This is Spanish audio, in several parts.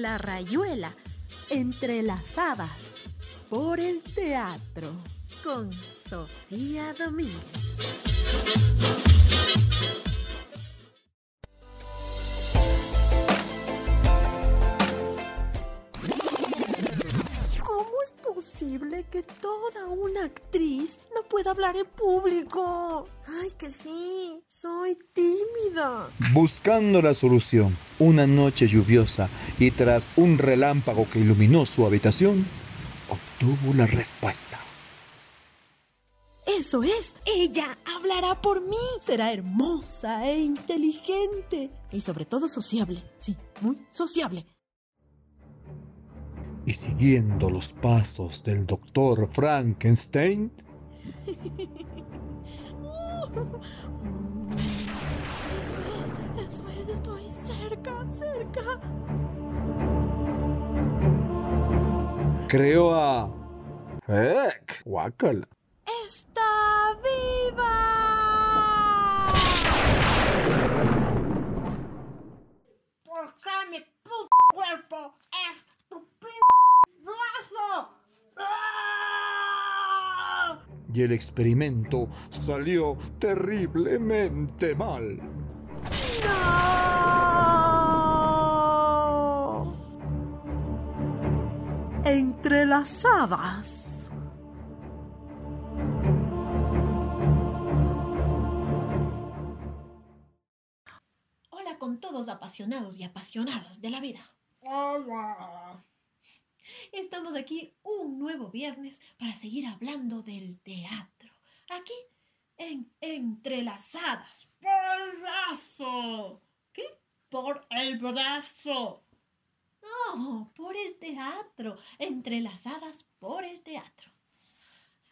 la rayuela, entrelazadas por el teatro, con Sofía Domínguez. Toda una actriz no pueda hablar en público? Ay, que sí, soy tímida. Buscando la solución, una noche lluviosa y tras un relámpago que iluminó su habitación, obtuvo la respuesta. Eso es, ella hablará por mí. Será hermosa e inteligente. Y sobre todo sociable. Sí, muy sociable. Y siguiendo los pasos del doctor Frankenstein, Eso es, eso es, estoy cerca, cerca. creó a... ¡Ec! ¡Guácala! ¡Está viva! Porque mi puto cuerpo es tu p brazo. ¡Ah! Y el experimento salió terriblemente mal. ¡No! Entrelazadas. Hola con todos apasionados y apasionadas de la vida. Estamos aquí un nuevo viernes para seguir hablando del teatro. Aquí en Entrelazadas. Por el brazo. ¿Qué? Por el brazo. No, por el teatro. Entrelazadas por el teatro.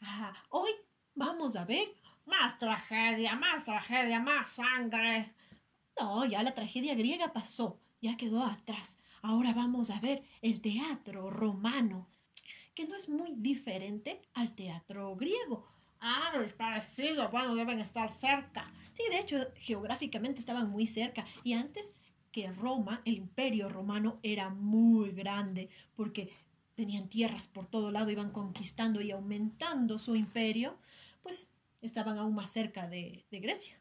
Ah, hoy vamos a ver. Más tragedia, más tragedia, más sangre. No, ya la tragedia griega pasó, ya quedó atrás. Ahora vamos a ver el teatro romano, que no es muy diferente al teatro griego. Ah, es parecido. Bueno, deben estar cerca. Sí, de hecho, geográficamente estaban muy cerca y antes que Roma, el imperio romano era muy grande porque tenían tierras por todo lado, iban conquistando y aumentando su imperio, pues estaban aún más cerca de, de Grecia.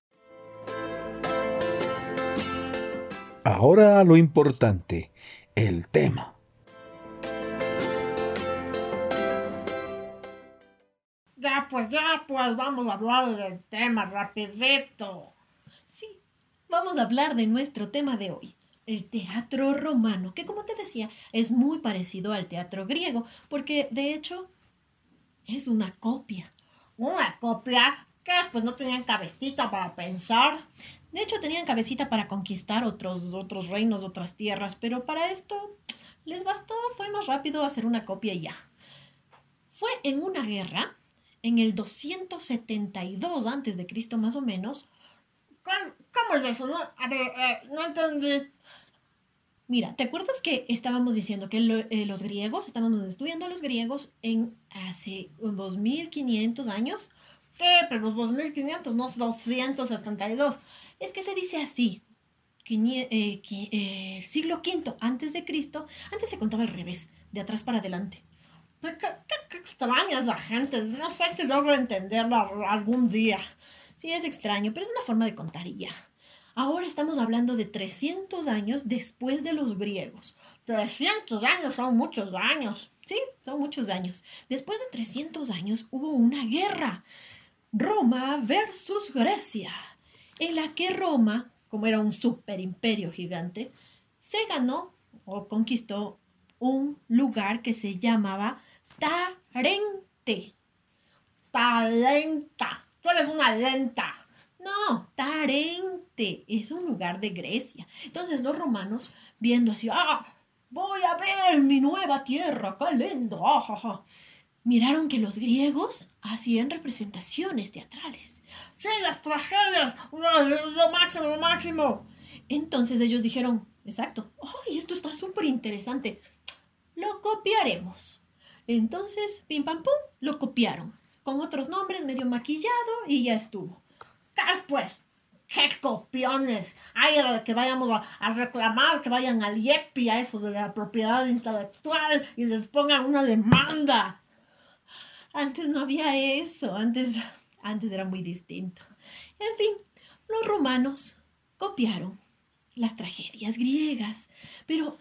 Ahora lo importante, el tema. Ya pues, ya pues, vamos a hablar del tema rapidito. Sí, vamos a hablar de nuestro tema de hoy, el teatro romano, que como te decía, es muy parecido al teatro griego, porque de hecho es una copia. Una copia que pues no tenían cabecita para pensar. De hecho, tenían cabecita para conquistar otros, otros reinos, otras tierras, pero para esto les bastó, fue más rápido hacer una copia y ya. Fue en una guerra, en el 272 antes de Cristo más o menos. ¿Cómo, cómo es eso? No, a ver, eh, no entendí. Mira, ¿te acuerdas que estábamos diciendo que lo- eh, los griegos, estábamos estudiando a los griegos en hace 2500 años? ¿Qué? Pero 2500, no 272. Es que se dice así. Eh, eh, siglo V antes de Cristo, antes se contaba al revés, de atrás para adelante. ¿Qué, qué, qué- qué extraña es la gente? No sé si logro entenderla algún día. Sí, es extraño, pero es una forma de contar y ya. Ahora estamos hablando de 300 años después de los griegos. 300 años son muchos años. Sí, son muchos años. Después de 300 años hubo una guerra. Roma versus Grecia, en la que Roma, como era un superimperio gigante, se ganó o conquistó un lugar que se llamaba Tarente. Talenta. Tú eres una lenta. No, Tarente es un lugar de Grecia. Entonces los romanos, viendo así, ¡ah! Voy a ver mi nueva tierra, qué lindo, ah, ja, ja", Miraron que los griegos hacían representaciones teatrales. Sí, las tragedias. Lo, máximo, lo máximo. Entonces ellos dijeron, exacto, ¡ay, esto está súper interesante! Lo copiaremos. Entonces, pim pam pum, lo copiaron. Con otros nombres, medio maquillado y ya estuvo. ¿Qué es, pues? ¡Qué copiones! Ay, que vayamos a, reclamar, que vayan al IEPI a eso de la propiedad intelectual y les pongan una demanda. Antes no había eso, antes, antes era muy distinto. En fin, los romanos copiaron las tragedias griegas, pero,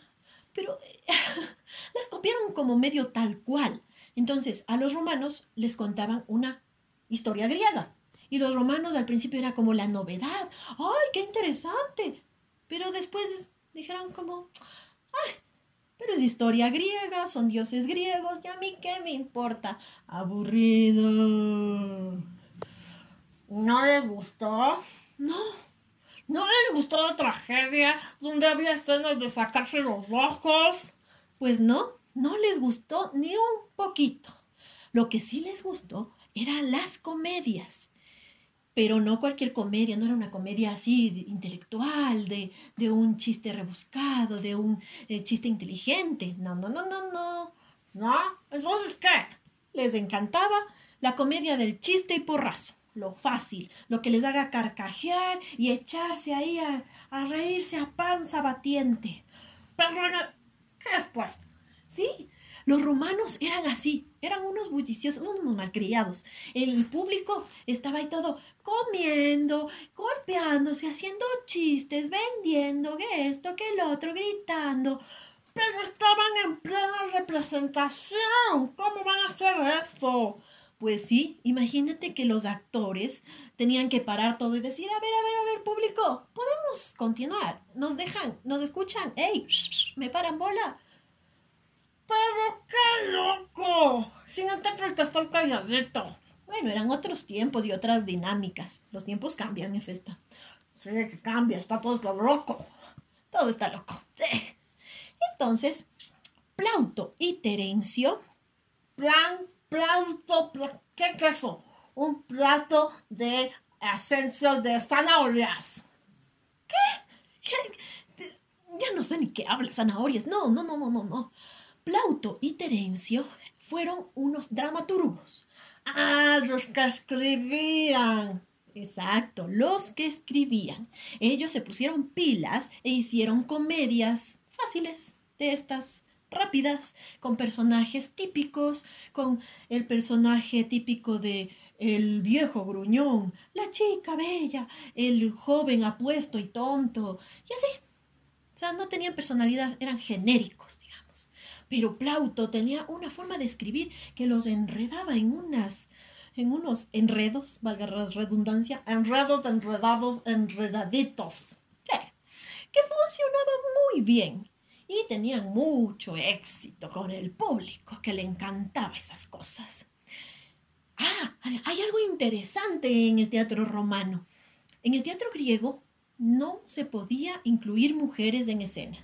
pero las copiaron como medio tal cual. Entonces, a los romanos les contaban una historia griega y los romanos al principio era como la novedad. ¡Ay, qué interesante! Pero después dijeron como, ¡ay! Pero es historia griega, son dioses griegos, y a mí qué me importa. Aburrido. ¿No les gustó? No. ¿No les gustó la tragedia donde había escenas de sacarse los ojos? Pues no, no les gustó ni un poquito. Lo que sí les gustó eran las comedias pero no cualquier comedia, no era una comedia así intelectual, de, de, un chiste rebuscado, de un eh, chiste inteligente. No, no, no, no, no. ¿No? ¿Entonces qué? Les encantaba la comedia del chiste y porrazo, lo fácil, lo que les haga carcajear y echarse ahí a, a reírse a panza batiente. Pero, ¿qué después? Sí, los romanos eran así, eran unos bulliciosos, unos malcriados. El público estaba ahí todo comiendo, golpeándose, haciendo chistes, vendiendo que esto, que el otro, gritando. Pero estaban en plena representación. ¿Cómo van a hacer eso? Pues sí, imagínate que los actores tenían que parar todo y decir, a ver, a ver, a ver, público, podemos continuar, nos dejan, nos escuchan, ¡Ey! ¿Me paran bola? ¡Pero qué loco! Sin teatro hay que estar calladito. Bueno, eran otros tiempos y otras dinámicas. Los tiempos cambian, mi festa. Sí, que cambia, está todo loco. Todo está loco. Sí. Entonces, Plauto y Terencio. Plan, Plauto, ¿qué es eso? Un plato de ascenso de zanahorias. ¿Qué? ¿Qué? Ya no sé ni qué habla, zanahorias. No, no, no, no, no, no. Plauto y Terencio fueron unos dramaturgos. Ah, los que escribían. Exacto, los que escribían. Ellos se pusieron pilas e hicieron comedias fáciles de estas rápidas, con personajes típicos, con el personaje típico de el viejo gruñón, la chica bella, el joven apuesto y tonto, y así. O sea, no tenían personalidad, eran genéricos, pero Plauto tenía una forma de escribir que los enredaba en unas en unos enredos, valga la redundancia, enredos, enredados, enredaditos. Que funcionaban muy bien y tenían mucho éxito con el público, que le encantaba esas cosas. Ah, hay algo interesante en el teatro romano. En el teatro griego no se podía incluir mujeres en escena.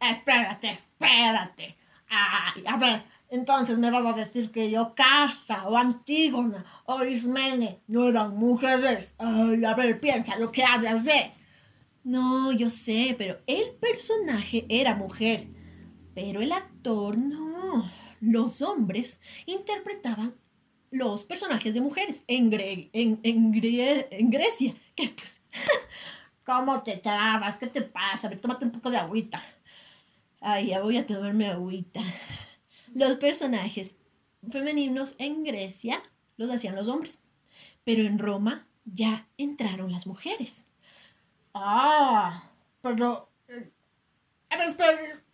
Espérate, espérate. a ver, entonces me vas a decir que Yocasta o Antígona o Ismene no eran mujeres. Ay, a ver, piensa lo que hablas, ve. No, yo sé, pero el personaje era mujer. Pero el actor no. Los hombres interpretaban los personajes de mujeres en, en, en, Grecia. ¿Qué es pues? ¿Cómo te trabas? ¿Qué te pasa? A ver, tómate un poco de agüita. Ay, ya voy a tomarme agüita. Los personajes femeninos en Grecia los hacían los hombres, pero en Roma ya entraron las mujeres. Ah, pero, eh,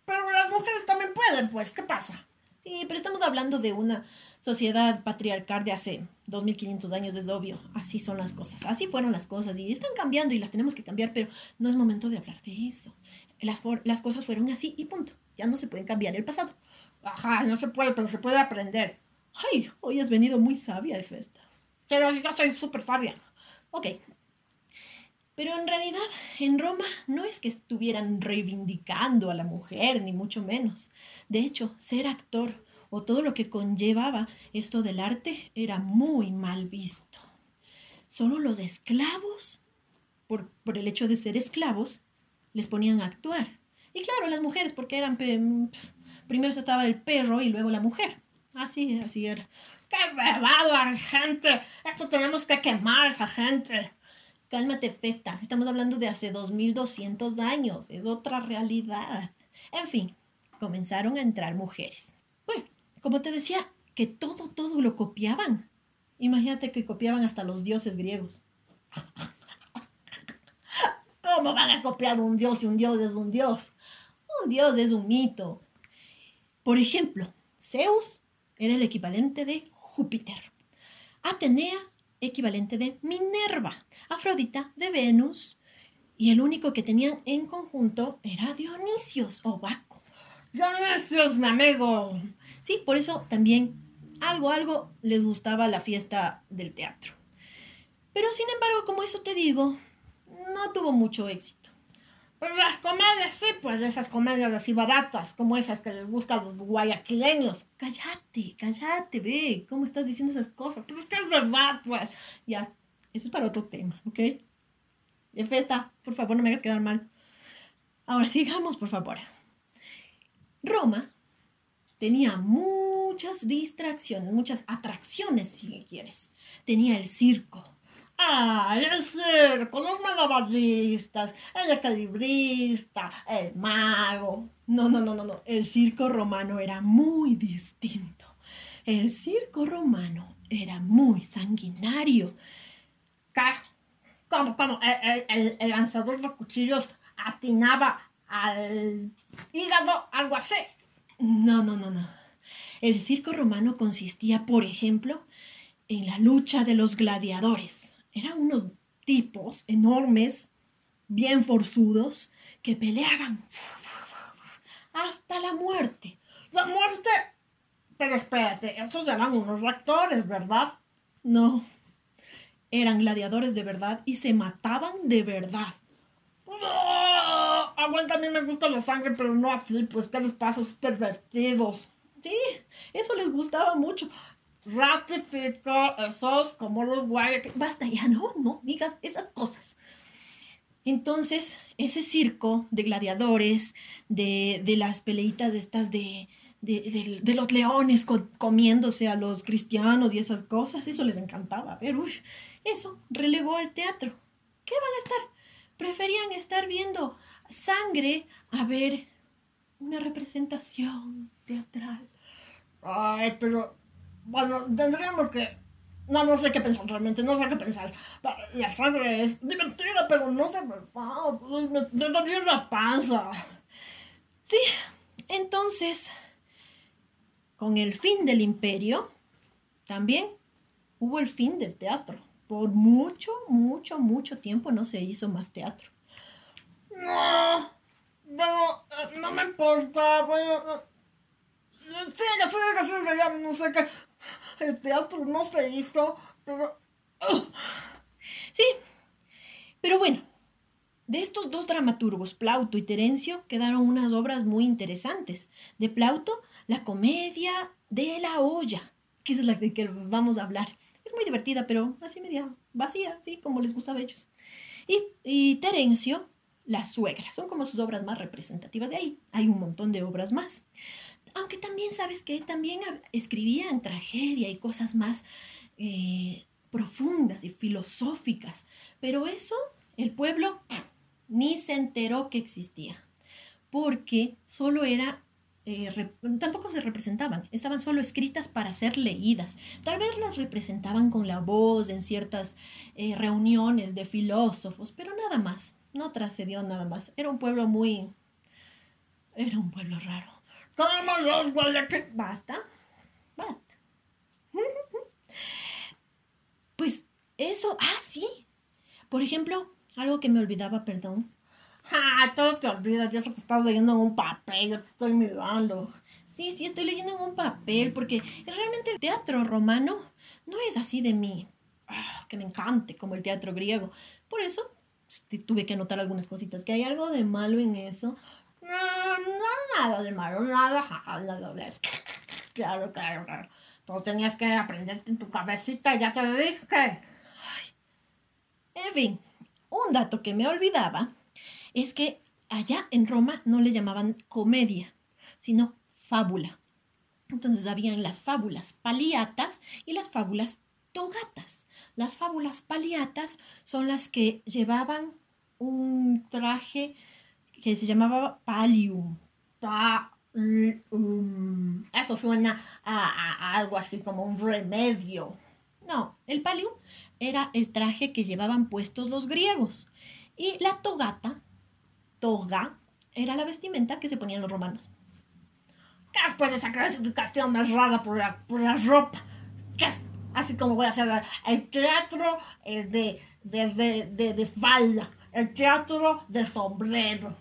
pero, las mujeres también pueden, pues, ¿qué pasa? Sí, pero estamos hablando de una sociedad patriarcal de hace 2500 años, es obvio. Así son las cosas, así fueron las cosas y están cambiando y las tenemos que cambiar, pero no es momento de hablar de eso las, cosas fueron así y punto. Ya no se puede cambiar el pasado. Ajá, no se puede, pero se puede aprender. Ay, hoy has venido muy sabia de festa. Pero yo soy súper sabia. Ok. Pero en realidad, en Roma no es que estuvieran reivindicando a la mujer, ni mucho menos. De hecho, ser actor o todo lo que conllevaba esto del arte era muy mal visto. Solo los esclavos, por, por el hecho de ser esclavos, les ponían a actuar. Y claro, las mujeres, porque eran... primero estaba el perro y luego la mujer. Así, así era. ¡Qué bebada, gente! Esto tenemos que quemar a esa gente. cálmate, Festa. Estamos hablando de hace 2200 años. Es otra realidad. En fin, comenzaron a entrar mujeres. Bueno, como te decía, que todo, todo lo copiaban. Imagínate que copiaban hasta los dioses griegos. ¿Cómo van a copiar un dios si un dios es un dios? Un dios es un mito. Por ejemplo, Zeus era el equivalente de Júpiter. Atenea, equivalente de Minerva. Afrodita, de Venus. Y el único que tenían en conjunto era Dionisios o Baco. Dionisios, mi amigo. Sí, por eso también algo, algo les gustaba la fiesta del teatro. Pero sin embargo, como eso te digo, no tuvo mucho éxito. Pero las comedias, sí, pues esas comedias así baratas, como esas que les gustan los guayaquileños. Cállate, cállate, ve, ¿cómo estás diciendo esas cosas? Pero es que es verdad, pues. Ya, eso es para otro tema, ¿ok? De fiesta, por favor, no me hagas quedar mal. Ahora sigamos, por favor. Roma tenía muchas distracciones, muchas atracciones, si quieres. Tenía el circo, Ah, el circo, los malabaristas, el equilibrista, el mago. No, no, no, no, no. El circo romano era muy distinto. El circo romano era muy sanguinario. ¿Qué? ¿Cómo, cómo? ¿El, el, el lanzador de cuchillos atinaba al hígado, algo así? No, no, no, no. El circo romano consistía, por ejemplo, en la lucha de los gladiadores eran unos tipos enormes, bien forzudos, que peleaban hasta la muerte. La muerte. Pero espérate, esos eran unos actores, ¿verdad? No, eran gladiadores de verdad y se mataban de verdad. ¡Oh! Aguanta, me gusta la sangre, pero no así, pues que los pasos pervertidos. Sí, eso les gustaba mucho ratifico esos como los guayas. Basta, ya no, no digas esas cosas. Entonces, ese circo de gladiadores, de, de las peleitas de estas de, de, los leones comiéndose a los cristianos y esas cosas, eso les encantaba ver. eso relegó al teatro. ¿Qué van a estar? Preferían estar viendo sangre a ver una representación teatral. Ay, pero bueno, tendríamos que... No, no sé qué pensar realmente, no sé qué pensar. La sangre es divertida, pero no sé, me, me daría la panza. Sí, entonces, con el fin del imperio, también hubo el fin del teatro. Por mucho, mucho, mucho tiempo no se hizo más teatro. No, no, no me importa. Bueno, sigue, sigue, sigue, ya no sé qué. El teatro no se hizo, pero... Sí, pero bueno, de estos dos dramaturgos, Plauto y Terencio, quedaron unas obras muy interesantes. De Plauto, la comedia de la olla, que es la de que vamos a hablar. Es muy divertida, pero así media vacía, sí, como les gustaba a ellos. Y, y Terencio, La suegra, son como sus obras más representativas. De ahí hay un montón de obras más aunque también, ¿sabes que También escribía en tragedia y cosas más eh, profundas y filosóficas. Pero eso, el pueblo ni se enteró que existía, porque solo era eh, tampoco se representaban, estaban solo escritas para ser leídas. Tal vez las representaban con la voz en ciertas eh, reuniones de filósofos, pero nada más, no trascendió nada más. Era un pueblo muy... Era un pueblo raro. Los Guayaquil. Basta, basta. Pues eso, ah, sí. Por ejemplo, algo que me olvidaba, perdón. Ah, todo te olvidas, ya se te estás leyendo en un papel, yo te estoy mirando. Sí, sí, estoy leyendo en un papel, porque realmente el teatro romano no es así de mí, ah, que me encante, como el teatro griego. Por eso tuve que anotar algunas cositas, que hay algo de malo en eso, nada de malo, nada, Claro, claro, claro. Tú tenías que aprenderte en tu cabecita, ya te lo dije. En fin, un dato que me olvidaba es que allá en Roma no le llamaban comedia, sino fábula. Entonces habían las fábulas paliatas y las fábulas togatas. Las fábulas paliatas son las que llevaban un traje que se llamaba palium. Palium. Esto suena a, algo así como un remedio. No, el palium era el traje que llevaban puestos los griegos. Y la togata, toga, era la vestimenta que se ponían los romanos. ¿Qué después de esa clasificación más rara por la, por la ropa? ¿Qué es? Así como voy a hacer el teatro el de, de, de, de falda, el teatro de sombrero.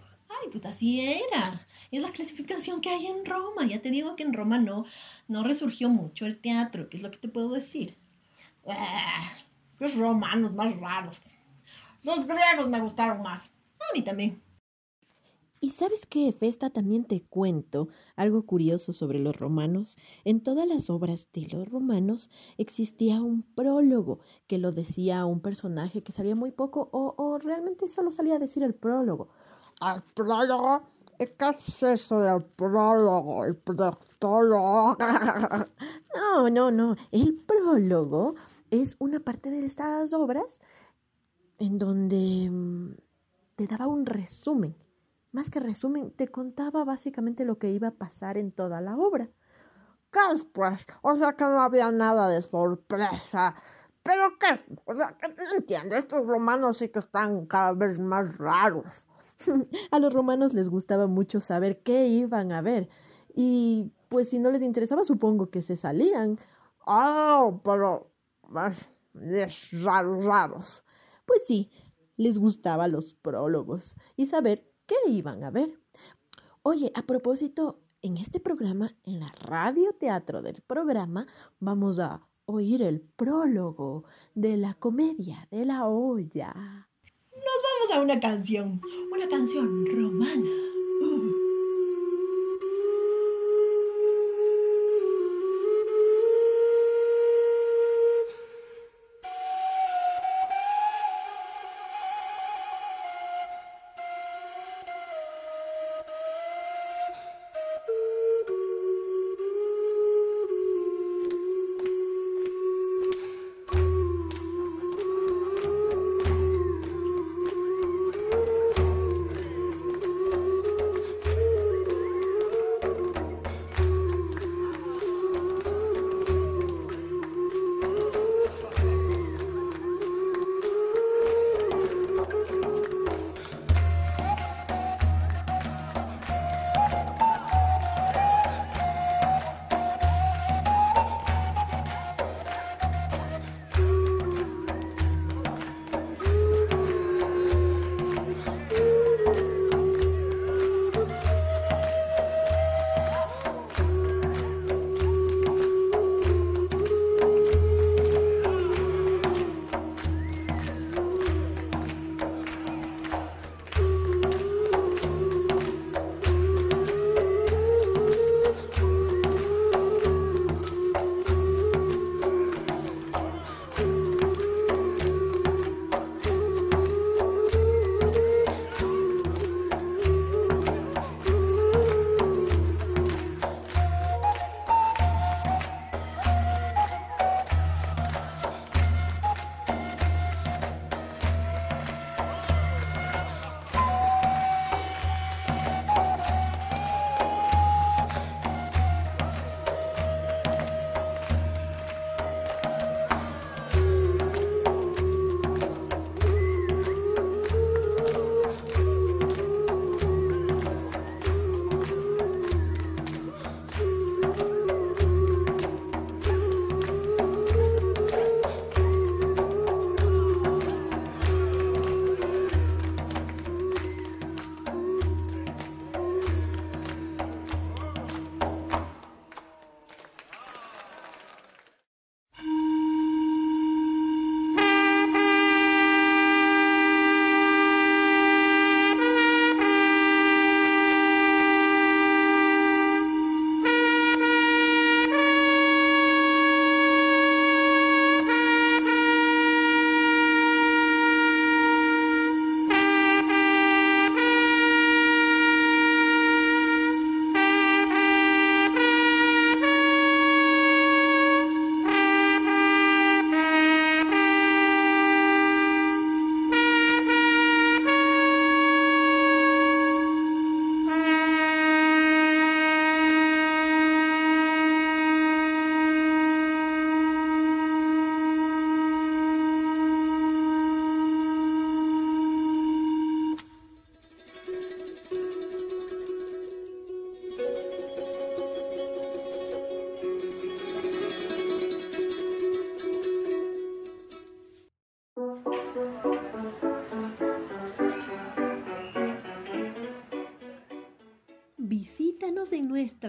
Pues así era. Es la clasificación que hay en Roma. Ya te digo que en Roma no, no resurgió mucho el teatro, que es lo que te puedo decir. Ah, los romanos más raros. Los griegos me gustaron más. A mí también. ¿Y sabes qué, Festa? También te cuento algo curioso sobre los romanos. En todas las obras de los romanos existía un prólogo que lo decía un personaje que salía muy poco o, o realmente solo salía a decir el prólogo. ¿El prólogo? ¿Qué es eso del prólogo? El prólogo. no, no, no. El prólogo es una parte de estas obras en donde mm, te daba un resumen. Más que resumen, te contaba básicamente lo que iba a pasar en toda la obra. ¿Qué es, pues? O sea que no había nada de sorpresa. ¿Pero qué es? O sea, no entiendo. Estos romanos sí que están cada vez más raros. a los romanos les gustaba mucho saber qué iban a ver. Y pues si no les interesaba, supongo que se salían. Ah, oh, pero es raros, raros. Pues sí, les gustaba los prólogos y saber qué iban a ver. Oye, a propósito, en este programa, en la radio teatro del programa, vamos a oír el prólogo de la comedia de la olla. Una canción, una canción romana.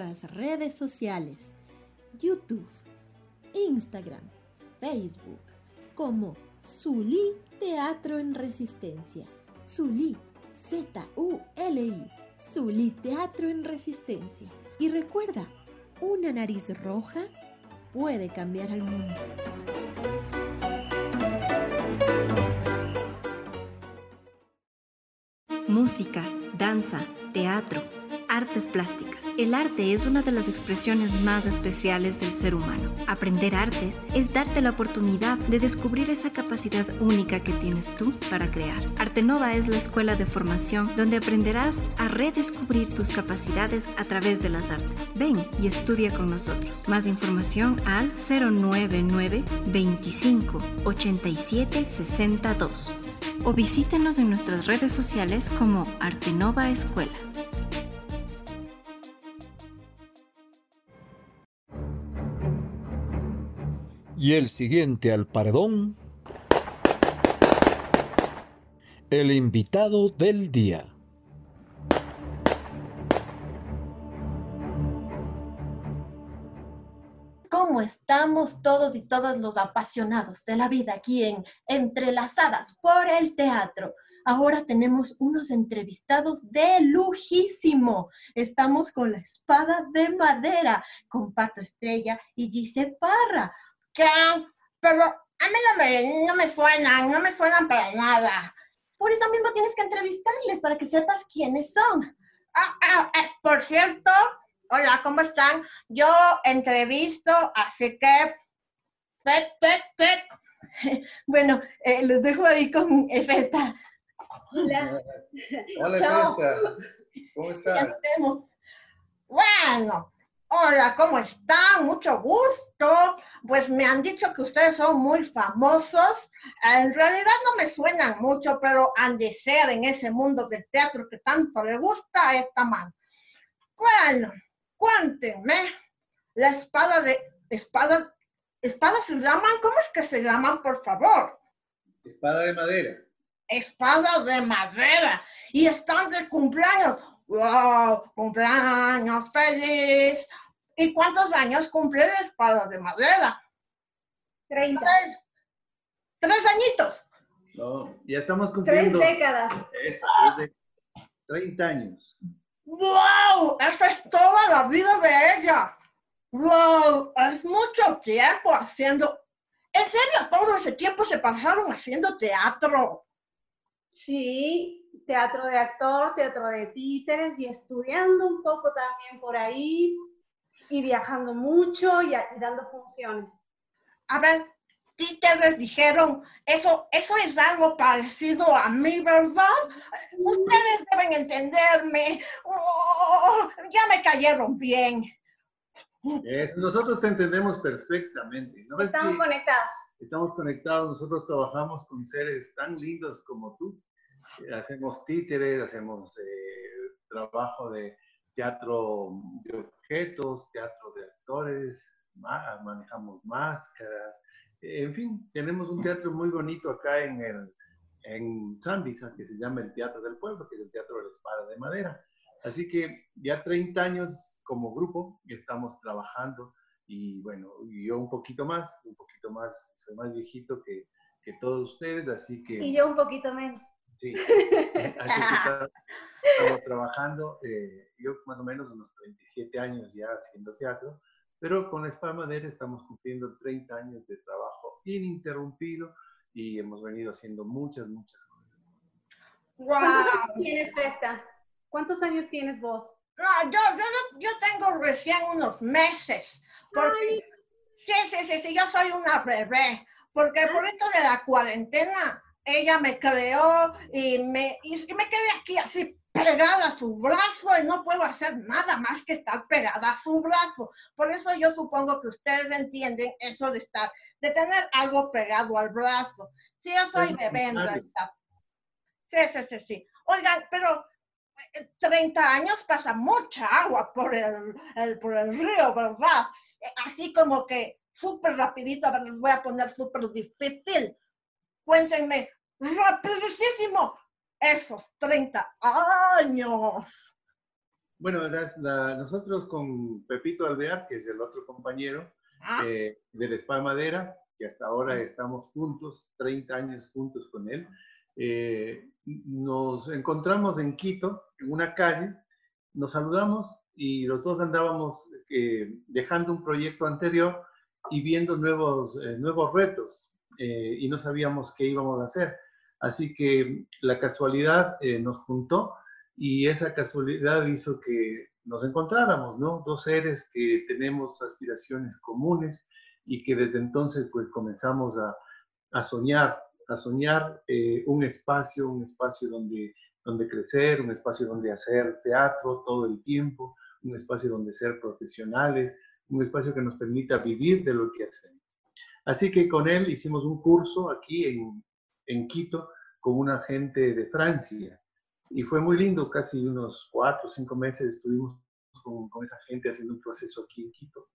Nuestras redes sociales, YouTube, Instagram, Facebook, como Zulí Teatro en Resistencia. Zulí, Z-U-L-I, Zulí Teatro en Resistencia. Y recuerda, una nariz roja puede cambiar al mundo. Música, danza, teatro, artes plásticas. El arte es una de las expresiones más especiales del ser humano. Aprender artes es darte la oportunidad de descubrir esa capacidad única que tienes tú para crear. Artenova es la escuela de formación donde aprenderás a redescubrir tus capacidades a través de las artes. Ven y estudia con nosotros. Más información al 099 25 87 62 o visítenos en nuestras redes sociales como Artenova Escuela. Y el siguiente al paredón, el invitado del día. ¿Cómo estamos todos y todas los apasionados de la vida aquí en Entrelazadas por el Teatro? Ahora tenemos unos entrevistados de lujísimo. Estamos con la espada de madera, con Pato Estrella y Gise Parra. ¿Qué? Pero a mí no me, no me suenan, no me suenan para nada. Por eso mismo tienes que entrevistarles para que sepas quiénes son. Ah, ah, ah, por cierto, hola, ¿cómo están? Yo entrevisto, así que... Pep, pep, pep. Bueno, eh, los dejo ahí con Efesta. Hola. Hola, Chao. ¿Cómo Ya estás? nos vemos. Bueno, hola, ¿cómo están? Mucho gusto. Pues me han dicho que ustedes son muy famosos. En realidad no me suenan mucho, pero han de ser en ese mundo del teatro que tanto le gusta a esta man. Bueno, cuéntenme. La espada de... ¿Espada? ¿Espadas se llaman? ¿Cómo es que se llaman, por favor? Espada de madera. espada de madera y están de cumpleaños. ¡Wow! ¡Cumpleaños feliz! ¿Y cuántos años cumple la espada de madera? 30. Tres. Tres añitos. No, ya estamos Tres cumpliendo. décadas. Eso, tres de- 30 años. ¡Wow! Esa es toda la vida de ella. ¡Wow! Es mucho tiempo haciendo. ¿En serio todo ese tiempo se pasaron haciendo teatro? Sí, teatro de actor, teatro de títeres y estudiando un poco también por ahí y viajando mucho y, a- y dando funciones. A ver, títeres dijeron, eso, eso es algo parecido a mí, ¿verdad? Ustedes deben entenderme. Oh, ya me cayeron bien. Es- nosotros te entendemos perfectamente. ¿no Estamos que conectados. estamos conectados, nosotros trabajamos con seres tan lindos como tú. Eh, Hacemos títeres, hacemos eh, trabajo de teatro de objetos, teatro de actores, ma- manejamos máscaras. En fin, tenemos un teatro muy bonito acá en, el, en Zambisa que se llama el Teatro del Pueblo, que es el Teatro de la Espada de Madera. Así que ya 30 años como grupo estamos trabajando y bueno, yo un poquito más, un poquito más, soy más viejito que, que todos ustedes, así que Y yo un poquito menos. Sí, así que está- estamos trabajando, eh, yo más o menos unos 37 años ya haciendo teatro, pero con Madera estamos cumpliendo 30 años de trabajo ininterrumpido y hemos venido haciendo muchas, muchas cosas. ¡Wow! ¿Cuántos años tienes, Festa? ¿Cuántos años tienes vos? No, yo, yo, yo tengo recién unos meses. Porque, sí, sí, sí, sí, yo soy una bebé. Porque por esto de la cuarentena, ella me creó y me, y me quedé aquí así pegada a su brazo y no puedo hacer nada más que estar pegada a su brazo. Por eso yo supongo que ustedes entienden eso de estar, de tener algo pegado al brazo. Sí, yo soy bebé en realidad. Sí, sí, sí, sí. Oigan, pero eh, 30 años pasa mucha agua por el, el- por el río, ¿verdad? Eh, Así como que súper rapidito, a ver, les voy a poner súper difícil. Cuéntenme, rapidísimo, esos 30 años. Bueno, nosotros con Pepito Alvear, que es el otro compañero ah. eh, del Spa Madera, que hasta ahora estamos juntos, 30 años juntos con él, eh, nos encontramos en Quito, en una calle, nos saludamos y los dos andábamos eh, dejando un proyecto anterior y viendo nuevos, eh, nuevos retos y no sabíamos qué íbamos a hacer. Así que la casualidad nos juntó y esa casualidad hizo que nos encontráramos, ¿no? Dos seres que tenemos aspiraciones comunes y que desde entonces pues comenzamos a, a soñar, a soñar eh, un espacio, un espacio donde, donde crecer, un espacio donde hacer teatro todo el tiempo, un espacio donde ser profesionales, un espacio que nos permita vivir de lo que hacemos. Así que con él hicimos un curso aquí en, en Quito con una gente de Francia y fue muy lindo, casi unos cuatro o cinco meses estuvimos con, con, esa gente haciendo un proceso aquí en Quito.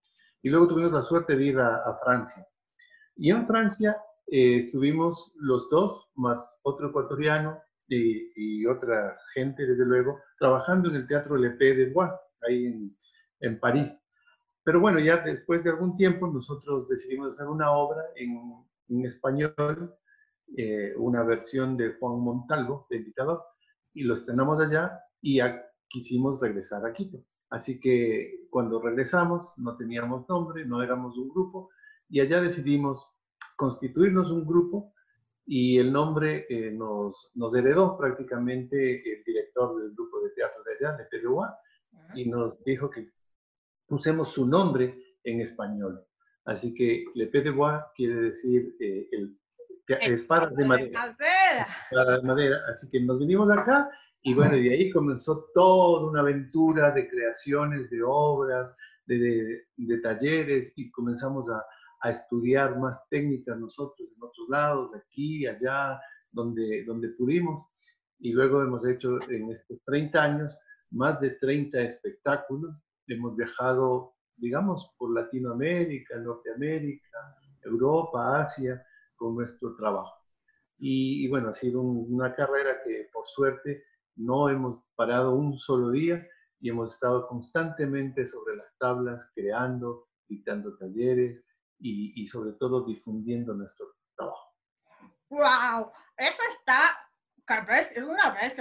Y luego tuvimos la suerte de ir a, Francia. Y en Francia eh, estuvimos los dos, más otro ecuatoriano y, otra gente, desde luego, trabajando en el Teatro Le P de Bois, ahí en, en, París. Pero bueno, ya después de algún tiempo nosotros decidimos hacer una obra en, en español, eh, una versión de Juan Montalvo, de Invitador, y lo estrenamos allá y ya quisimos regresar a Quito. Así que cuando regresamos no teníamos nombre, no éramos un grupo y allá decidimos constituirnos un grupo y el nombre eh, nos, nos, heredó prácticamente el director del grupo de teatro de allá, de Perú, y nos dijo que pusemos su nombre en español. Así que Le Pédégois quiere decir eh, el, espada de madera. Espada de madera. Así que nos vinimos acá y bueno, de ahí comenzó toda una aventura de creaciones, de obras, de, de, talleres y comenzamos a, a, estudiar más técnicas nosotros en otros lados, aquí, allá, donde, donde pudimos. Y luego hemos hecho en estos 30 años más de 30 espectáculos. Hemos viajado, digamos, por Latinoamérica, Norteamérica, Europa, Asia, con nuestro trabajo. Y, y bueno, ha sido una carrera que por suerte no hemos parado un solo día y hemos estado constantemente sobre las tablas, creando, dictando talleres y, sobre todo difundiendo nuestro trabajo. ¡Wow! Eso está, es una vez,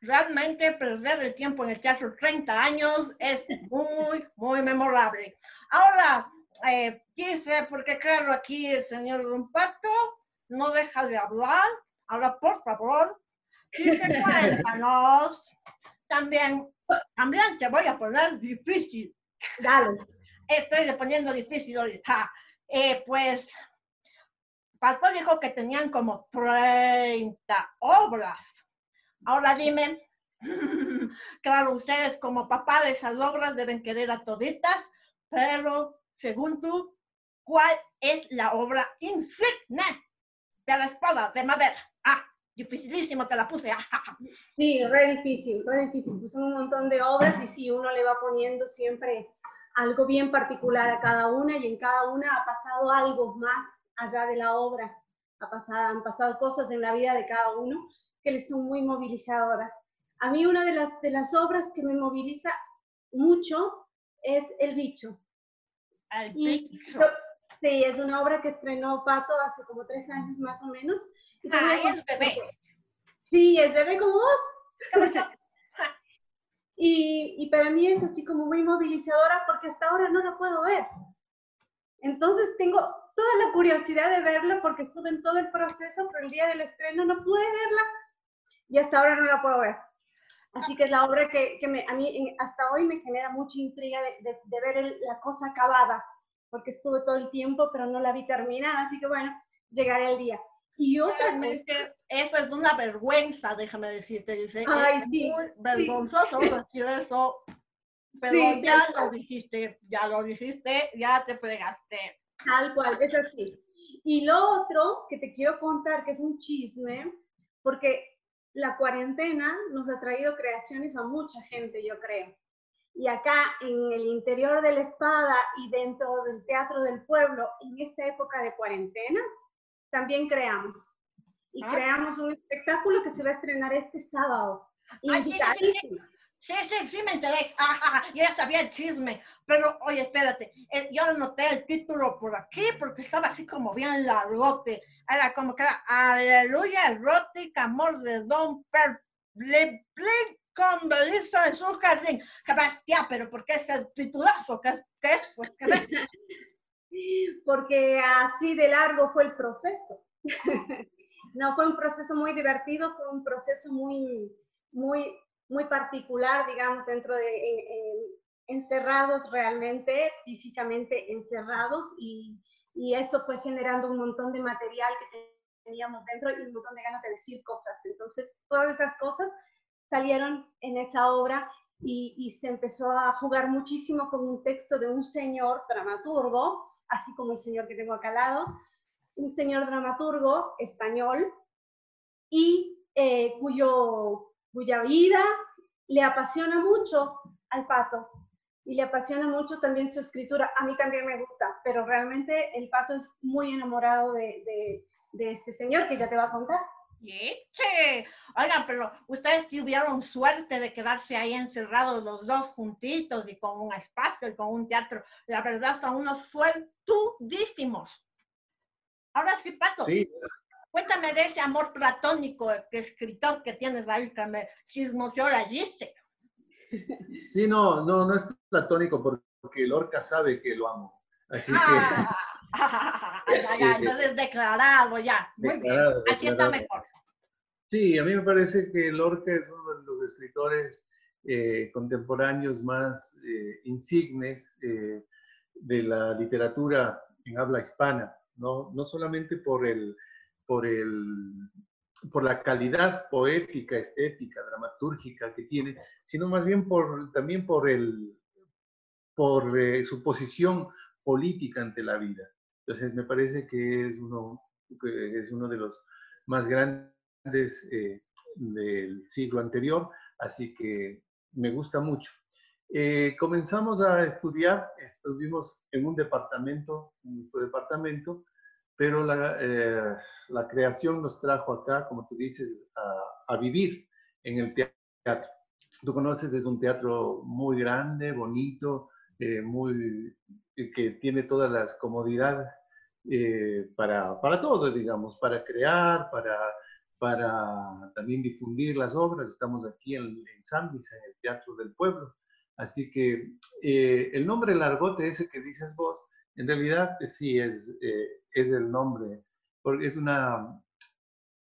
realmente perder el tiempo en el teatro 30 años es muy, muy memorable. Ahora, eh, quise, porque claro, aquí el señor Rumpato no deja de hablar. Ahora, por favor, cuéntanos. También, también te voy a poner difícil. Dale. Estoy poniendo difícil hoy. Eh, pues, Pato dijo que tenían como 30 obras. Ahora dime, claro, ustedes como papá de esas obras deben querer a toditas, pero según tú, ¿cuál es la obra insignia de la espada de madera? dificilísimo te la puse. sí, re difícil, re difícil. Puse un montón de obras y sí, uno le va poniendo siempre algo bien particular a cada una y en cada una ha pasado algo más allá de la obra. Ha pasado, han pasado cosas en la vida de cada uno que les son muy movilizadoras. A mí una de las, de las obras que me moviliza mucho es El Bicho. El Bicho. sí, es una obra que estrenó Pato hace como tres años más o menos Ay, es bebé. Sí, es bebé como vos. y, y para mí es así como muy movilizadora porque hasta ahora no la puedo ver. Entonces tengo toda la curiosidad de verla porque estuve en todo el proceso, pero el día del estreno no pude verla y hasta ahora no la puedo ver. Así que es la obra que, que me, a mí hasta hoy me genera mucha intriga de, de, ver la cosa acabada, porque estuve todo el tiempo, pero no la vi terminada. Así que bueno, llegaré el día. Y Realmente eso es una vergüenza, déjame decirte, dice. Ay, es muy vergonzoso decir eso. Pero ya lo dijiste, ya lo dijiste, ya te fregaste. Tal cual, es así. Y lo otro que te quiero contar, que es un chisme, porque la cuarentena nos ha traído creaciones a mucha gente, yo creo. Y acá en el interior de la espada y dentro del Teatro del Pueblo, en esta época de cuarentena, también creamos. Y ah. creamos un espectáculo que se va a estrenar este sábado. Ay, Sí, sí, sí me enteré. Ajá, yo ya sabía el chisme. Pero, oye, espérate. eh, yo anoté el título por aquí porque estaba así como bien largote. Era como que era Aleluya, erótica, amor de Don Per... Ble- Ble- con Belisa en su jardín. ¡Qué bestia! Pero ¿por qué ese titulazo? ¿Qué es? ¿Qué es? Pues, ¿qué es? porque así de largo fue el proceso. no, fue un proceso muy divertido, fue un proceso muy, muy, muy particular, digamos, dentro de, en- en- encerrados realmente, físicamente encerrados, y, y eso fue generando un montón de material que teníamos dentro y un montón de ganas de decir cosas. Entonces, todas esas cosas salieron en esa obra y, y se empezó a jugar muchísimo con un texto de un señor dramaturgo, así como el señor que tengo acá al lado, un señor dramaturgo español y eh, cuyo, cuya vida le apasiona mucho al pato y le apasiona mucho también su escritura. A mí también me gusta, pero realmente el pato es muy enamorado de, de- de este señor que ya te va a contar. Sí, sí. Oigan, pero ustedes tuvieron suerte de quedarse ahí encerrados los dos juntitos y con un espacio y con un teatro. La verdad, son unos suertudísimos. Ahora sí, Pato, Sí, cuéntame de ese amor platónico que escritor que tienes ahí que me chismoseó la sí, no, no, no es platónico porque Lorca sabe que lo amo. Así que, Ah, ya, ya, entonces declarado ya. Muy Declarado, bien, así está mejor. sí, a mí me parece que Lorca es uno de los escritores eh, contemporáneos más eh, insignes eh, de la literatura en habla hispana, ¿no? No solamente por el, por el, por la calidad poética, estética, dramatúrgica que tiene, sino más bien por, también por, el, por eh, su posición política ante la vida. Entonces, me parece que es uno, que es uno de los más grandes eh, del siglo anterior, así que me gusta mucho. Eh, comenzamos a estudiar, estuvimos en un departamento, en nuestro departamento, pero la, eh, la creación nos trajo acá, como tú dices, a, a vivir en el teatro. Tú conoces, es un teatro muy grande, bonito, eh, muy, eh, que tiene todas las comodidades eh, para, para todo, digamos, para crear, para, para también difundir las obras. Estamos aquí en, en Luis, en el Teatro del Pueblo. Así que eh, el nombre largote ese que dices vos, en realidad eh, sí es, eh, es el nombre, porque es una,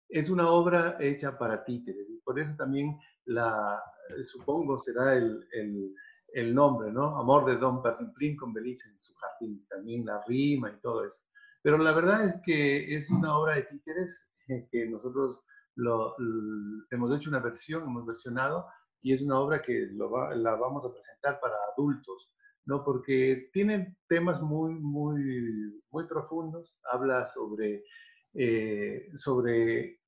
es una obra hecha para títeres. Y por eso también la, supongo será el, el, el nombre, ¿no? Amor de Don Perlimplín con Belice en su jardín, también la rima y todo eso. Pero la verdad es que es una obra de títeres eh, que nosotros lo, l- hemos hecho una versión, hemos versionado, y es una obra que lo va- la vamos a presentar para adultos, ¿no? Porque tiene temas muy, muy, muy profundos, habla sobre, eh, sobre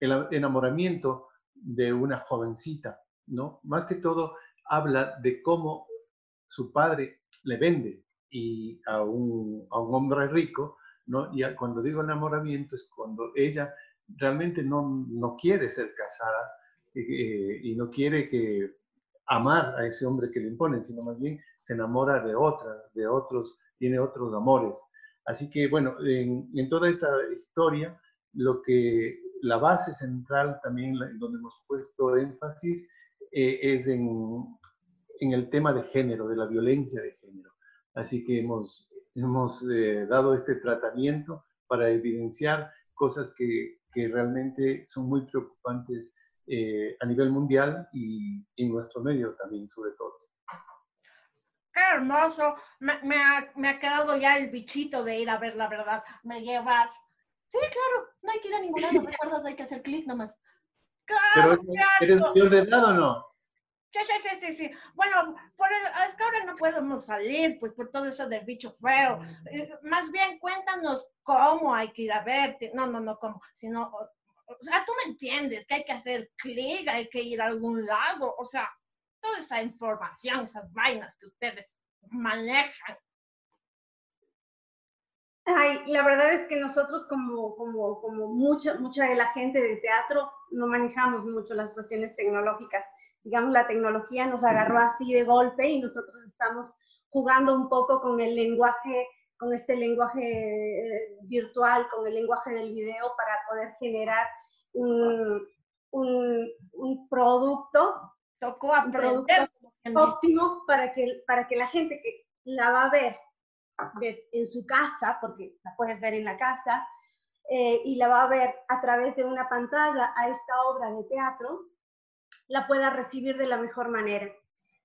el enamoramiento de una jovencita, ¿no? Más que todo habla de cómo su padre le vende y a un, a un hombre rico, ¿no? Y cuando digo enamoramiento es cuando ella realmente no, no quiere ser casada eh, y no quiere que amar a ese hombre que le imponen, sino más bien se enamora de otra, de otros, tiene otros amores. Así que, bueno, en, toda esta historia, lo que la base central también la- donde hemos puesto énfasis eh, es en, en el tema de género, de la violencia de género. Así que hemos, hemos eh, dado este tratamiento para evidenciar cosas que, que realmente son muy preocupantes eh, a nivel mundial y en nuestro medio también, sobre todo. Qué hermoso. Me, me ha, me ha quedado ya el bichito de ir a ver la verdad. Me llevas. Sí, claro, no hay que ir a ningún lado, ¿recuerdas? Hay que hacer clic nomás. Pero Claro, ¿eres claro. mayor de edad o no? Sí, sí, sí, sí, sí. Bueno, por el- es que ahora no podemos salir, pues por todo eso del bicho feo. Eh, Más bien cuéntanos cómo hay que ir a verte. No, no, no, cómo, sino, o, o sea, tú me entiendes, que hay que hacer clic, hay que ir a algún lado, o sea, toda esa información, esas vainas que ustedes manejan. Ay, la verdad es que nosotros como, como, como mucha, mucha de la gente de teatro no manejamos mucho las cuestiones tecnológicas. digamos, la tecnología nos agarró así de golpe y nosotros estamos jugando un poco con el lenguaje, con este lenguaje eh, virtual, con el lenguaje del video para poder generar un, un, producto, Tocó aprender, óptimo para que, para que la gente que la va a ver en su casa, porque la puedes ver en la casa, eh, y la va a ver a través de una pantalla a esta obra de teatro, la pueda recibir de la mejor manera.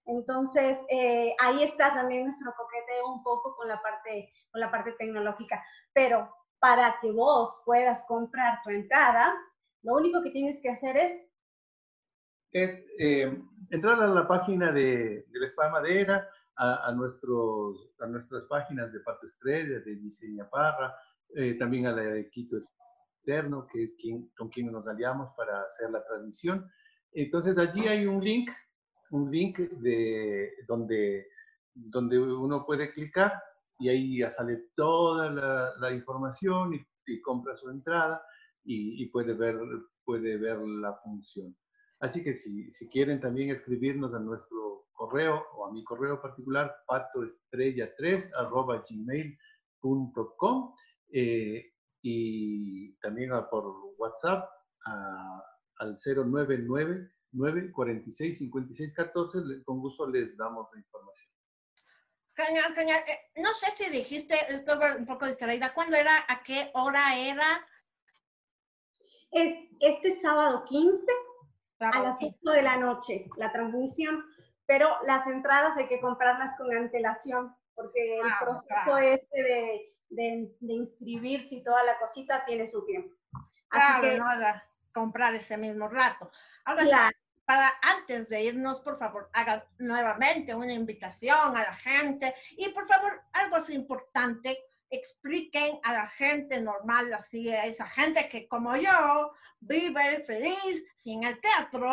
Entonces, eh, ahí está también nuestro coqueteo un poco con la, parte, con la parte tecnológica. Pero para que vos puedas comprar tu entrada, lo único que tienes que hacer es... Es eh, entrar a la página de, de la Espada Madera, a, nuestros, a nuestras páginas de Pato Estrella, de Diseña Parra, eh, también a la de Quito Eterno, que es quien, con quien nos aliamos para hacer la transmisión. Entonces allí hay un link, un link de, donde, donde uno puede clicar y ahí ya sale toda la, información y, compra su entrada y, puede, ver, puede ver la función. Así que si, si quieren también escribirnos a nuestro correo o a mi correo particular, patoestrella3 arroba gmail.com eh, y también por WhatsApp al 099 946 5614 con gusto les damos la información. Genial, genial. Eh, no sé si dijiste, estoy un poco distraída, ¿cuándo era? ¿A qué hora era? Es este sábado 15 a las 8 de la noche, la transmisión, pero las entradas hay que comprarlas con antelación, porque el ah, proceso este de de, inscribirse y toda la cosita tiene su tiempo. Así que, no comprar ese mismo rato. Ahora, para antes de irnos, por favor, haga nuevamente una invitación a la gente. Y por favor, algo así importante, expliquen a la gente normal, así, a esa gente que como yo vive feliz sin el teatro,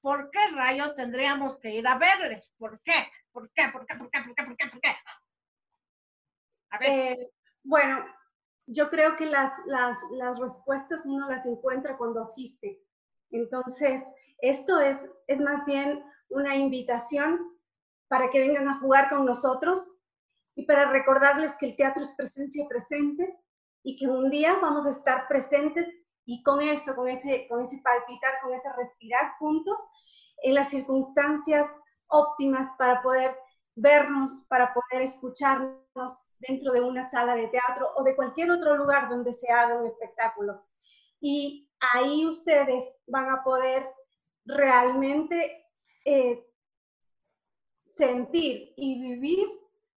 ¿por qué rayos tendríamos que ir a verles? ¿Por qué? ¿Por qué? ¿Por qué? ¿Por qué? ¿Por qué? ¿Por qué? ¿Por qué? Eh, bueno, yo creo que las, las, las, respuestas uno las encuentra cuando asiste. Entonces, esto es, es más bien una invitación para que vengan a jugar con nosotros y para recordarles que el teatro es presencia presente y que un día vamos a estar presentes y con eso, con ese, con ese palpitar, con ese respirar juntos en las circunstancias óptimas para poder vernos, para poder escucharnos, dentro de una sala de teatro o de cualquier otro lugar donde se haga un espectáculo. Y ahí ustedes van a poder realmente eh, sentir y vivir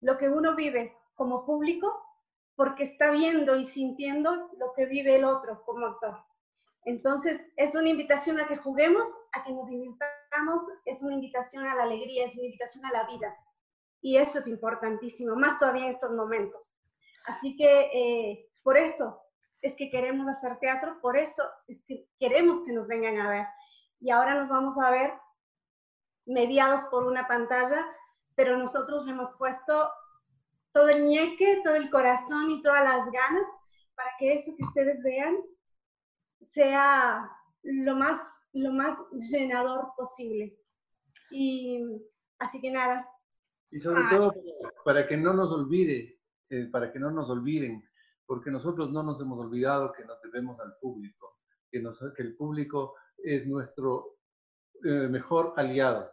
lo que uno vive como público porque está viendo y sintiendo lo que vive el otro como actor. Entonces, es una invitación a que juguemos, a que nos divirtamos, es una invitación a la alegría, es una invitación a la vida y eso es importantísimo, más todavía en estos momentos. Así que eh, por eso es que queremos hacer teatro, por eso es que queremos que nos vengan a ver. Y ahora nos vamos a ver mediados por una pantalla, pero nosotros le hemos puesto todo el ñeque, todo el corazón y todas las ganas para que eso que ustedes vean sea lo más, lo más llenador posible. Y así que nada, y sobre todo para que no nos olvide, eh, para que no nos olviden, porque nosotros no nos hemos olvidado que nos debemos al público, que, nos, que el público es nuestro eh, mejor aliado.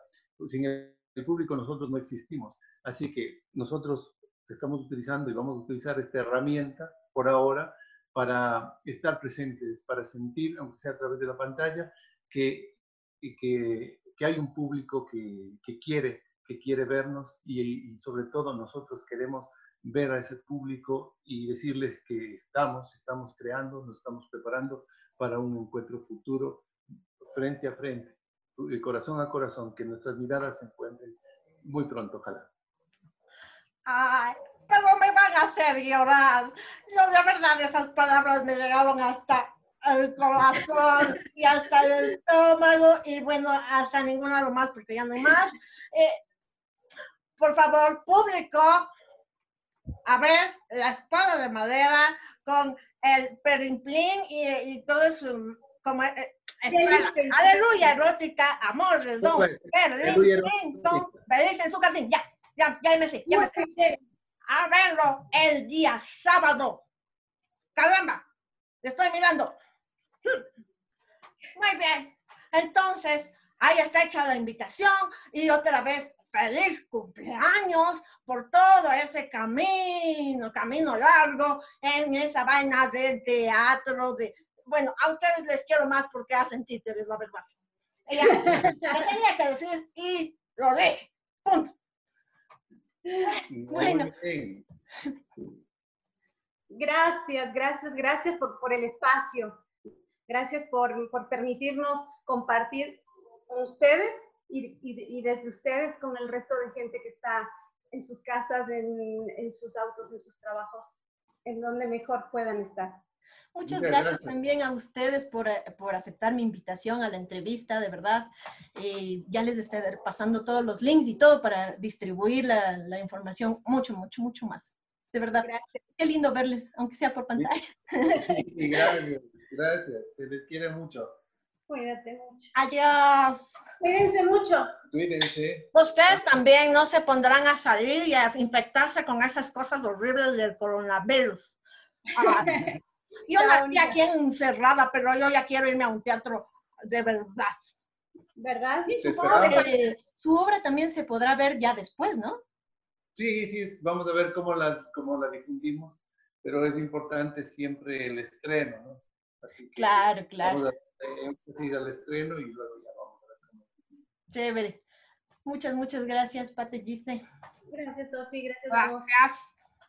Sin el, público nosotros no existimos. Así que nosotros estamos utilizando y vamos a utilizar esta herramienta por ahora para estar presentes, para sentir, aunque sea a través de la pantalla, que, que, que hay un público que, que quiere que quiere vernos y, sobre todo nosotros queremos ver a ese público y decirles que estamos, estamos creando, nos estamos preparando para un encuentro futuro frente a frente, corazón a corazón, que nuestras miradas se encuentren muy pronto, ojalá. Ay, pero me van a hacer llorar. Yo de verdad esas palabras me llegaron hasta el corazón y hasta el estómago y bueno, hasta ninguna lo más porque ya no hay más. Eh, por favor, público, a ver la espada de madera con el perimplín y, todo eso, como eh, Aleluya, erótica, amor de don Berlín, aleluya, Clinton, erótica. feliz en su casín. Ya, ya, ya me sé, ya me sé. A verlo el día sábado. Caramba, le estoy mirando. Muy bien. Entonces, ahí está hecha la invitación y otra vez feliz cumpleaños por todo ese camino, camino largo en esa vaina del teatro, de, bueno, a ustedes les quiero más porque hacen títeres, la verdad. Ya, me tenía que decir y lo dije. Punto. Bueno. Gracias, gracias, gracias por, por el espacio. Gracias por, por permitirnos compartir con ustedes y, y- y desde ustedes con el resto de gente que está en sus casas, en, en sus autos, en sus trabajos, en donde mejor puedan estar. Muchas Muchas gracias, gracias. también a ustedes por, eh, por aceptar mi invitación a la entrevista, de verdad. Eh, ya les estaré pasando todos los links y todo para distribuir la, la información mucho, mucho, mucho más. De verdad, Gracias. qué lindo verles, aunque sea por pantalla. Sí, gracias, gracias. Se les quiere mucho. Cuídate mucho. Adiós. Cuídense mucho. Cuídense. Ustedes también no se pondrán a salir y a infectarse con esas cosas horribles del coronavirus. Ah, yo nací aquí encerrada, pero yo ya quiero irme a un teatro de verdad. ¿Verdad? Y supongo que su obra también se podrá ver ya después, ¿no? Sí, sí, vamos a ver cómo la, cómo la difundimos, pero es importante siempre el estreno, ¿no? Así que Claro, claro. vamos a énfasis al estreno y luego ya vamos a ver cómo. Chévere. Muchas, muchas gracias, Pate Gise. Gracias, Sofi. Gracias a vos. Gracias.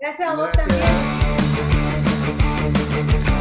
Gracias a vos Gracias. también. Thank you.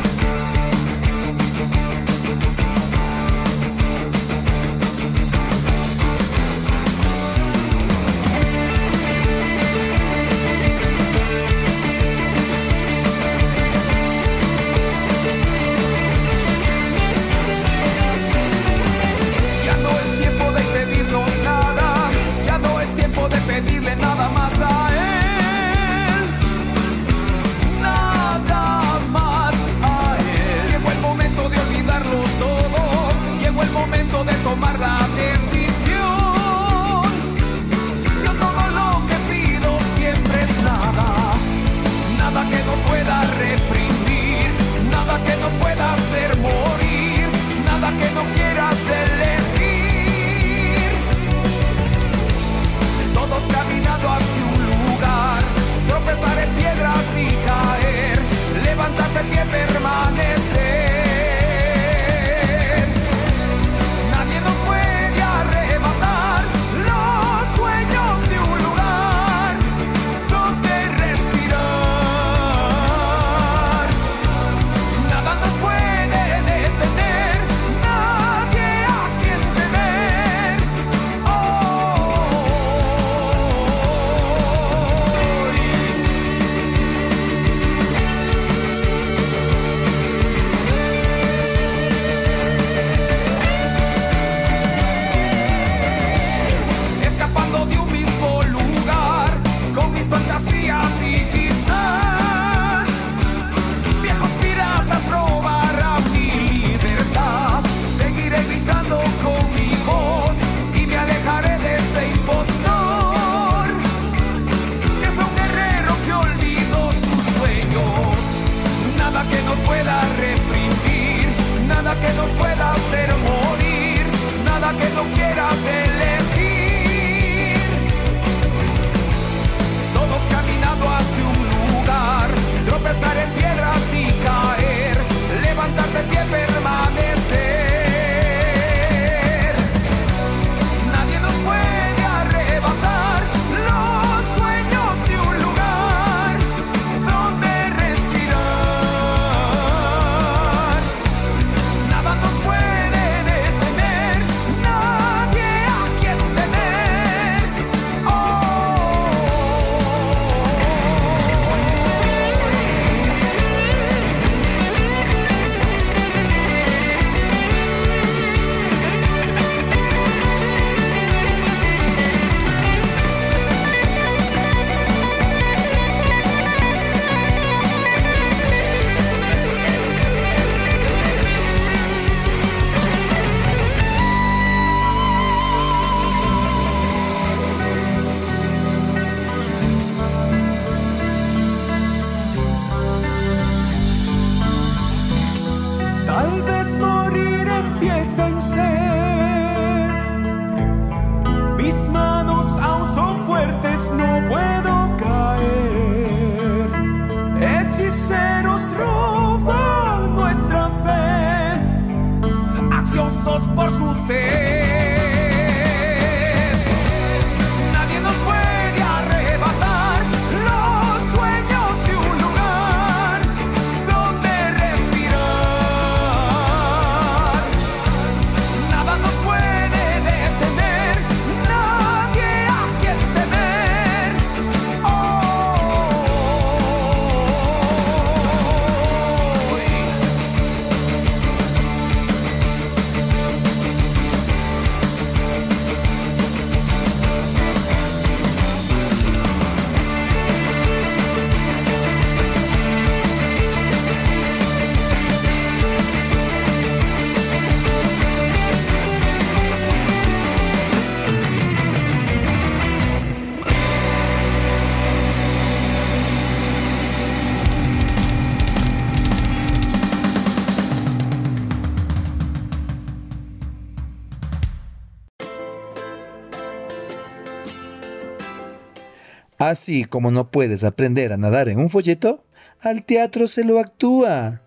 Así como no puedes aprender a nadar en un folleto, al teatro se lo actúa.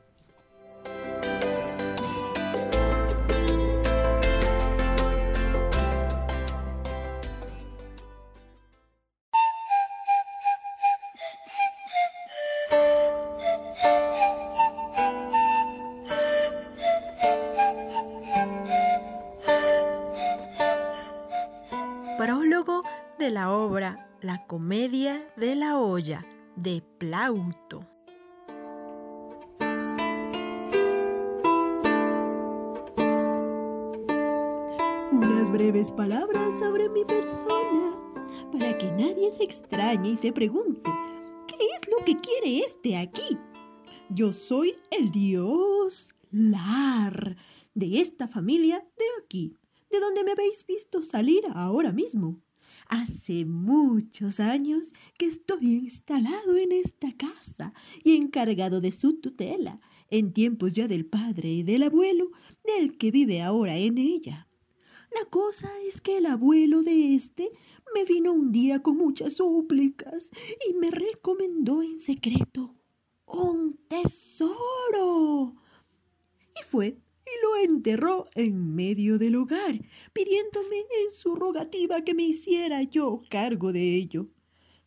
Yo soy el dios Lar de esta familia de aquí, de donde me habéis visto salir ahora mismo. Hace muchos años que estoy instalado en esta casa y encargado de su tutela, en tiempos ya del padre y del abuelo, del que vive ahora en ella. La cosa es que el abuelo de este me vino un día con muchas súplicas y me recomendó en secreto un tesoro. Y fue y lo enterró en medio del hogar, pidiéndome en su rogativa que me hiciera yo cargo de ello.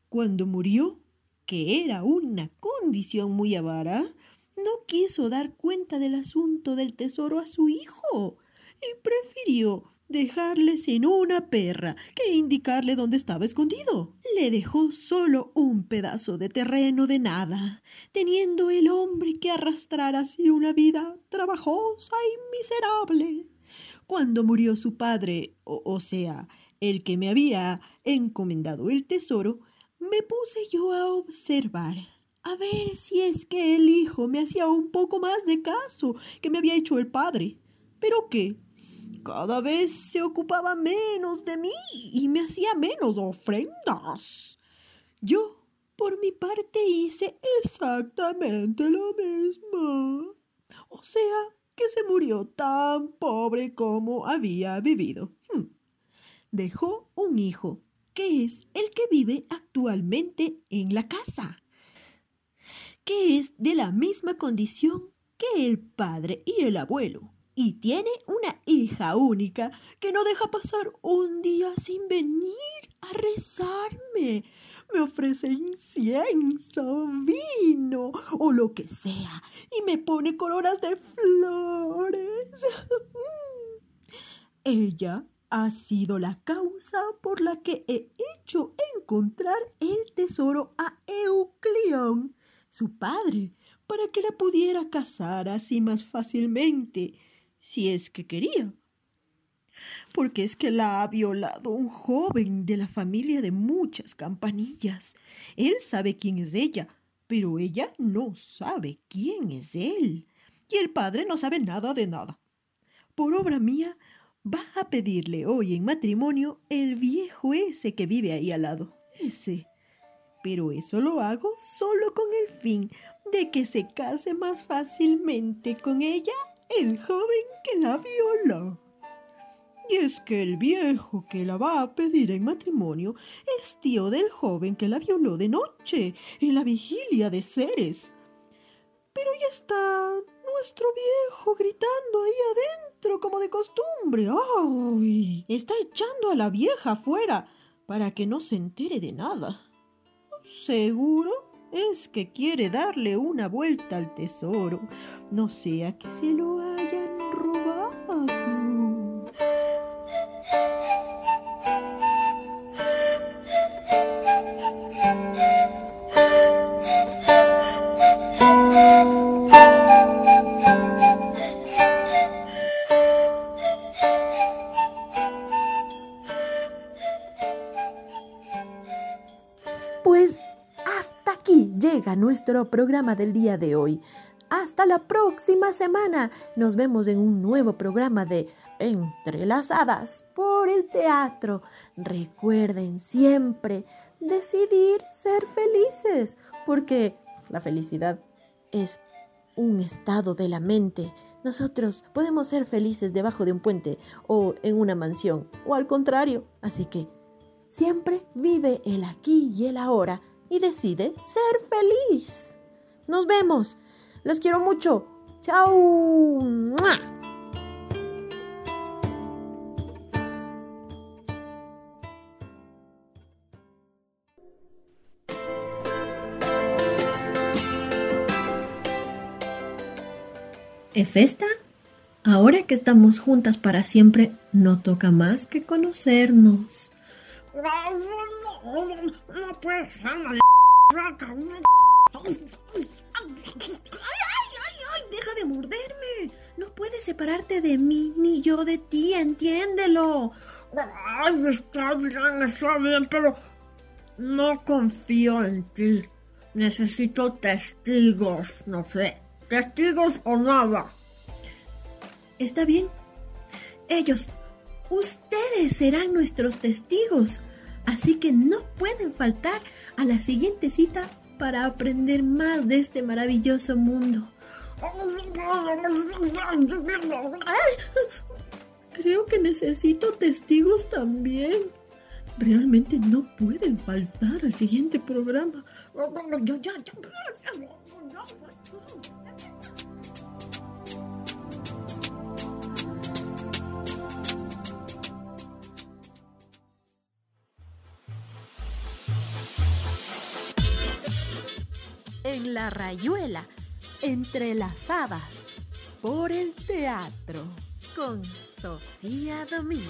Cuando murió, que era una condición muy avara, no quiso dar cuenta del asunto del tesoro a su hijo y prefirió dejarle sin una perra que indicarle dónde estaba escondido. Le dejó solo un pedazo de terreno de nada, teniendo el hombre que arrastrar así una vida trabajosa y miserable. Cuando murió su padre, o, o sea, el que me había encomendado el tesoro, me puse yo a observar, a ver si es que el hijo me hacía un poco más de caso que me había hecho el padre. Pero qué, cada vez se ocupaba menos de mí y me hacía menos ofrendas. Yo, por mi parte, hice exactamente lo mismo. O sea, que se murió tan pobre como había vivido. Hmm. Dejó un hijo, que es el que vive actualmente en la casa, que es de la misma condición que el padre y el abuelo y tiene una hija única que no deja pasar un día sin venir a rezarme. Me ofrece incienso, vino o lo que sea y me pone coronas de flores. Ella ha sido la causa por la que he hecho encontrar el tesoro a Euclión, su padre, para que la pudiera casar así más fácilmente si es que quería. Porque es que la ha violado un joven de la familia de muchas campanillas. Él sabe quién es ella, pero ella no sabe quién es él. Y el padre no sabe nada de nada. Por obra mía, va a pedirle hoy en matrimonio el viejo ese que vive ahí al lado. Ese. Pero eso lo hago solo con el fin de que se case más fácilmente con ella el joven que la violó. Y es que el viejo que la va a pedir en matrimonio es tío del joven que la violó de noche en la vigilia de Ceres. Pero ya está nuestro viejo gritando ahí adentro como de costumbre. ¡Ay! Está echando a la vieja afuera para que no se entere de nada. Seguro es que quiere darle una vuelta al tesoro, no sea que se lo hayan robado. Programa del día de hoy. Hasta la próxima semana. Nos vemos en un nuevo programa de Entrelazadas por el Teatro. Recuerden siempre decidir ser felices, porque la felicidad es un estado de la mente. Nosotros podemos ser felices debajo de un puente o en una mansión, o al contrario. Así que siempre vive el aquí y el ahora y decide ser feliz. Nos vemos. Les quiero mucho. Chao. Efesta, ahora que estamos juntas para siempre, no toca más que conocernos. No puede ser. ¡Deja de morderme! No puedes separarte de mí ni yo de ti, entiéndelo. Ay, está bien, está bien, pero no confío en ti. Necesito testigos, no sé. Testigos o nada. Está bien. Ellos, ustedes serán nuestros testigos. Así que no pueden faltar a la siguiente cita para aprender más de este maravilloso mundo. Creo que necesito testigos también. Realmente no pueden faltar al siguiente programa. En la rayuela, entrelazadas por el teatro con Sofía Domínguez.